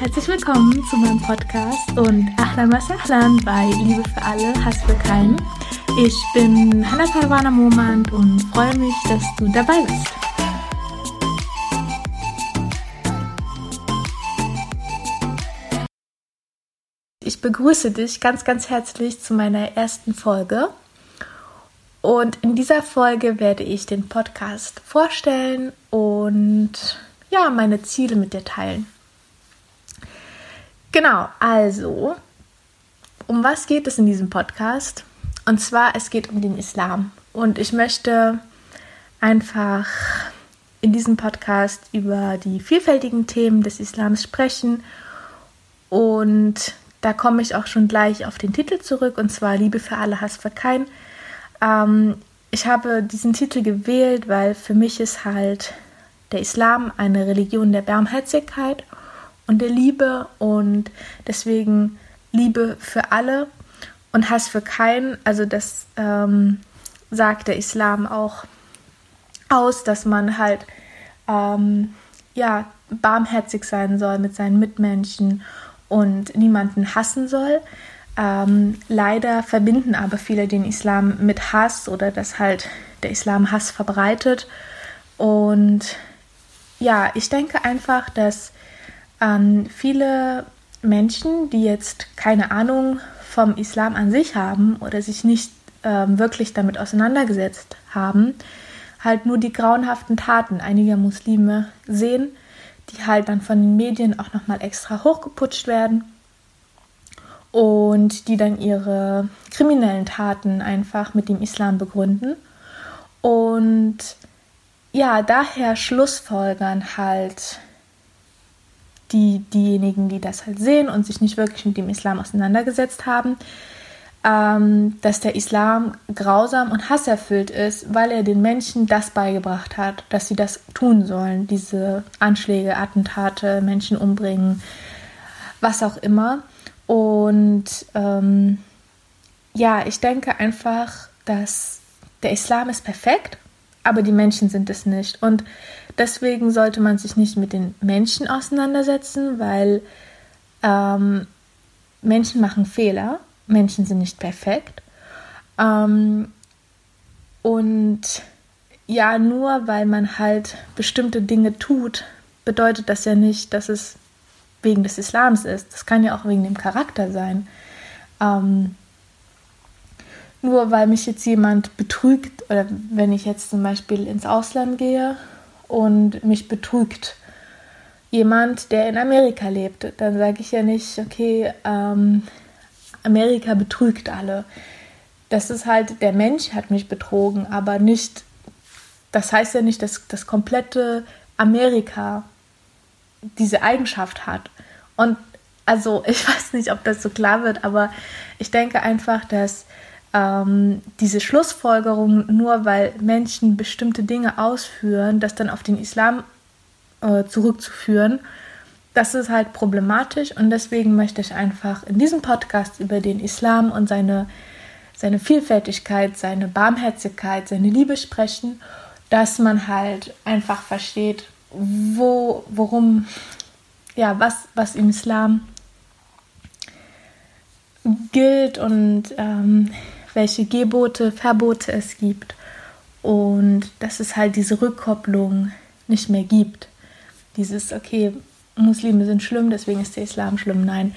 Herzlich willkommen zu meinem Podcast und Ahlan was bei Liebe für alle, Hass für keinen. Ich bin Hannah Parwana Momand und freue mich, dass du dabei bist. Ich begrüße dich ganz, ganz herzlich zu meiner ersten Folge. Und in dieser Folge werde ich den Podcast vorstellen und ja, meine Ziele mit dir teilen. Genau, also, um was geht es in diesem Podcast? Und zwar, es geht um den Islam. Und ich möchte einfach in diesem Podcast über die vielfältigen Themen des Islams sprechen. Und da komme ich auch schon gleich auf den Titel zurück, und zwar Liebe für alle, Hass für keinen. Ähm, ich habe diesen Titel gewählt, weil für mich ist halt der Islam eine Religion der Barmherzigkeit und der Liebe und deswegen Liebe für alle und Hass für keinen. Also das ähm, sagt der Islam auch aus, dass man halt ähm, ja barmherzig sein soll mit seinen Mitmenschen und niemanden hassen soll. Ähm, leider verbinden aber viele den Islam mit Hass oder dass halt der Islam Hass verbreitet. Und ja, ich denke einfach, dass ähm, viele Menschen, die jetzt keine Ahnung vom Islam an sich haben oder sich nicht ähm, wirklich damit auseinandergesetzt haben, halt nur die grauenhaften Taten einiger Muslime sehen, die halt dann von den Medien auch nochmal extra hochgeputscht werden und die dann ihre kriminellen Taten einfach mit dem Islam begründen. Und ja, daher schlussfolgern halt die, diejenigen, die das halt sehen und sich nicht wirklich mit dem Islam auseinandergesetzt haben, ähm, dass der Islam grausam und hasserfüllt ist, weil er den Menschen das beigebracht hat, dass sie das tun sollen, diese Anschläge, Attentate, Menschen umbringen, was auch immer. Und ähm, ja, ich denke einfach, dass der Islam ist perfekt, aber die Menschen sind es nicht. Und deswegen sollte man sich nicht mit den Menschen auseinandersetzen, weil ähm, Menschen machen Fehler, Menschen sind nicht perfekt. Ähm, und ja, nur weil man halt bestimmte Dinge tut, bedeutet das ja nicht, dass es wegen des Islams ist. Das kann ja auch wegen dem Charakter sein. Ähm, nur weil mich jetzt jemand betrügt oder wenn ich jetzt zum Beispiel ins Ausland gehe und mich betrügt jemand, der in Amerika lebt, dann sage ich ja nicht, okay, ähm, Amerika betrügt alle. Das ist halt, der Mensch hat mich betrogen, aber nicht, das heißt ja nicht, dass das komplette Amerika diese Eigenschaft hat. Und also ich weiß nicht, ob das so klar wird, aber ich denke einfach, dass ähm, diese Schlussfolgerung, nur weil Menschen bestimmte Dinge ausführen, das dann auf den Islam äh, zurückzuführen, das ist halt problematisch und deswegen möchte ich einfach in diesem Podcast über den Islam und seine, seine Vielfältigkeit, seine Barmherzigkeit, seine Liebe sprechen, dass man halt einfach versteht, wo, worum, ja, was, was im Islam gilt und ähm, welche Gebote, Verbote es gibt und dass es halt diese Rückkopplung nicht mehr gibt. Dieses, okay, Muslime sind schlimm, deswegen ist der Islam schlimm. Nein,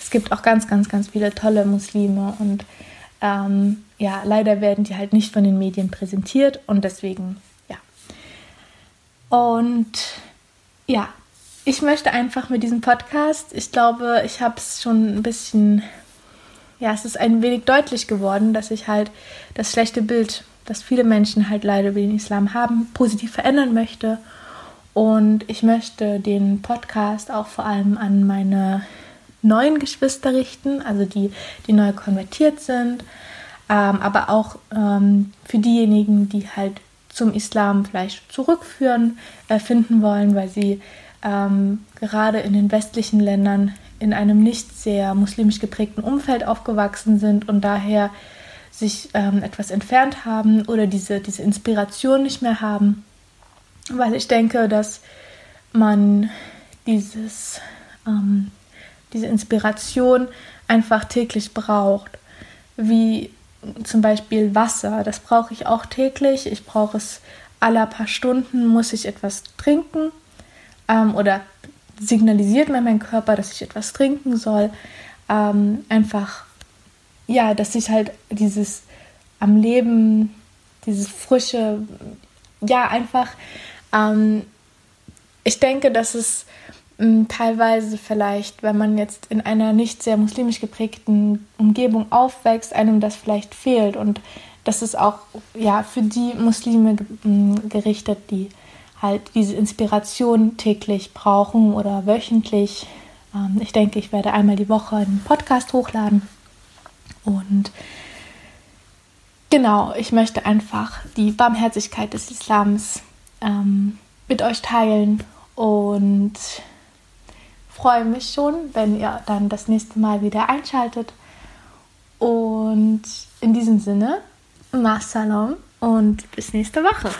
es gibt auch ganz, ganz, ganz viele tolle Muslime und ähm, ja, leider werden die halt nicht von den Medien präsentiert und deswegen, ja. Und ja, ich möchte einfach mit diesem Podcast, ich glaube, ich habe es schon ein bisschen ja, es ist ein wenig deutlich geworden, dass ich halt das schlechte Bild, das viele Menschen halt leider über den Islam haben, positiv verändern möchte. Und ich möchte den Podcast auch vor allem an meine neuen Geschwister richten, also die, die neu konvertiert sind, ähm, aber auch ähm, für diejenigen, die halt zum Islam vielleicht zurückführen, äh, finden wollen, weil sie ähm, gerade in den westlichen Ländern in einem nicht sehr muslimisch geprägten Umfeld aufgewachsen sind und daher sich ähm, etwas entfernt haben oder diese, diese Inspiration nicht mehr haben. Weil ich denke, dass man dieses ähm, diese Inspiration einfach täglich braucht. Wie zum Beispiel Wasser, das brauche ich auch täglich. Ich brauche es alle paar Stunden, muss ich etwas trinken ähm, oder signalisiert mir mein Körper, dass ich etwas trinken soll. Ähm, einfach, ja, dass ich halt dieses am Leben, dieses frische, ja, einfach, ähm, ich denke, dass es mh, teilweise vielleicht, wenn man jetzt in einer nicht sehr muslimisch geprägten Umgebung aufwächst, einem das vielleicht fehlt und das ist auch ja für die Muslime gerichtet, die halt diese Inspiration täglich brauchen oder wöchentlich. Ähm, ich denke, ich werde einmal die Woche einen Podcast hochladen und Genau, ich möchte einfach die Barmherzigkeit des Islams ähm, mit euch teilen und freue mich schon, wenn ihr dann das nächste Mal wieder einschaltet. Und in diesem Sinne, Masalam und bis nächste Woche.